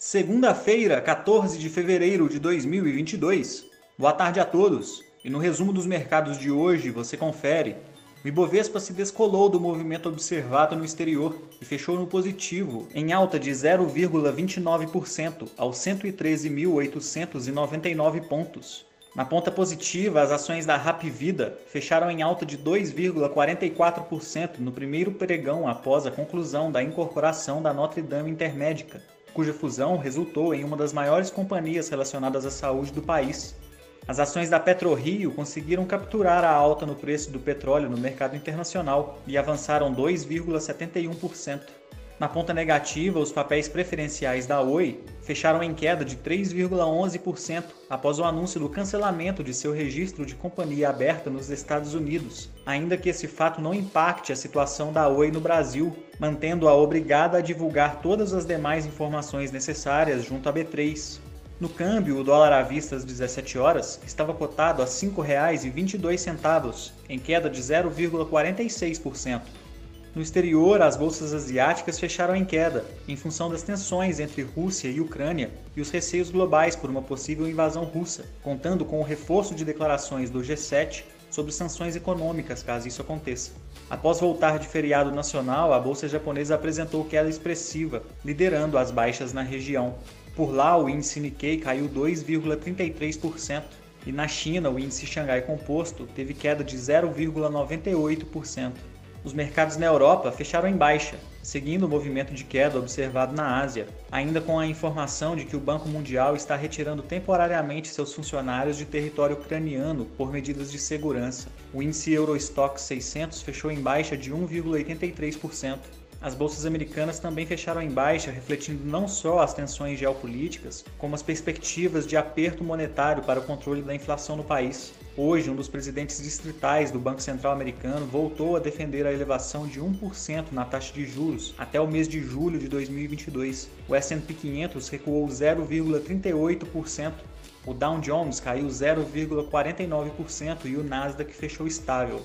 Segunda-feira, 14 de fevereiro de 2022. Boa tarde a todos. E no resumo dos mercados de hoje, você confere. O Ibovespa se descolou do movimento observado no exterior e fechou no positivo, em alta de 0,29% aos 113.899 pontos. Na ponta positiva, as ações da Rapvida fecharam em alta de 2,44% no primeiro pregão após a conclusão da incorporação da Notre Dame Intermédica, cuja fusão resultou em uma das maiores companhias relacionadas à saúde do país. As ações da PetroRio conseguiram capturar a alta no preço do petróleo no mercado internacional e avançaram 2,71%. Na ponta negativa, os papéis preferenciais da Oi fecharam em queda de 3,11% após o anúncio do cancelamento de seu registro de companhia aberta nos Estados Unidos, ainda que esse fato não impacte a situação da Oi no Brasil, mantendo-a obrigada a divulgar todas as demais informações necessárias junto à B3. No câmbio, o dólar à vista às 17 horas estava cotado a R$ 5,22, em queda de 0,46%. No exterior, as bolsas asiáticas fecharam em queda, em função das tensões entre Rússia e Ucrânia e os receios globais por uma possível invasão russa, contando com o reforço de declarações do G7 sobre sanções econômicas caso isso aconteça. Após voltar de feriado nacional, a bolsa japonesa apresentou queda expressiva, liderando as baixas na região. Por lá, o índice Nikkei caiu 2,33%. E na China, o índice Xangai Composto teve queda de 0,98%. Os mercados na Europa fecharam em baixa, seguindo o movimento de queda observado na Ásia, ainda com a informação de que o Banco Mundial está retirando temporariamente seus funcionários de território ucraniano por medidas de segurança. O índice Eurostock 600 fechou em baixa de 1,83%. As bolsas americanas também fecharam em baixa, refletindo não só as tensões geopolíticas, como as perspectivas de aperto monetário para o controle da inflação no país. Hoje, um dos presidentes distritais do Banco Central americano voltou a defender a elevação de 1% na taxa de juros até o mês de julho de 2022. O S&P 500 recuou 0,38%, o Dow Jones caiu 0,49% e o Nasdaq fechou estável.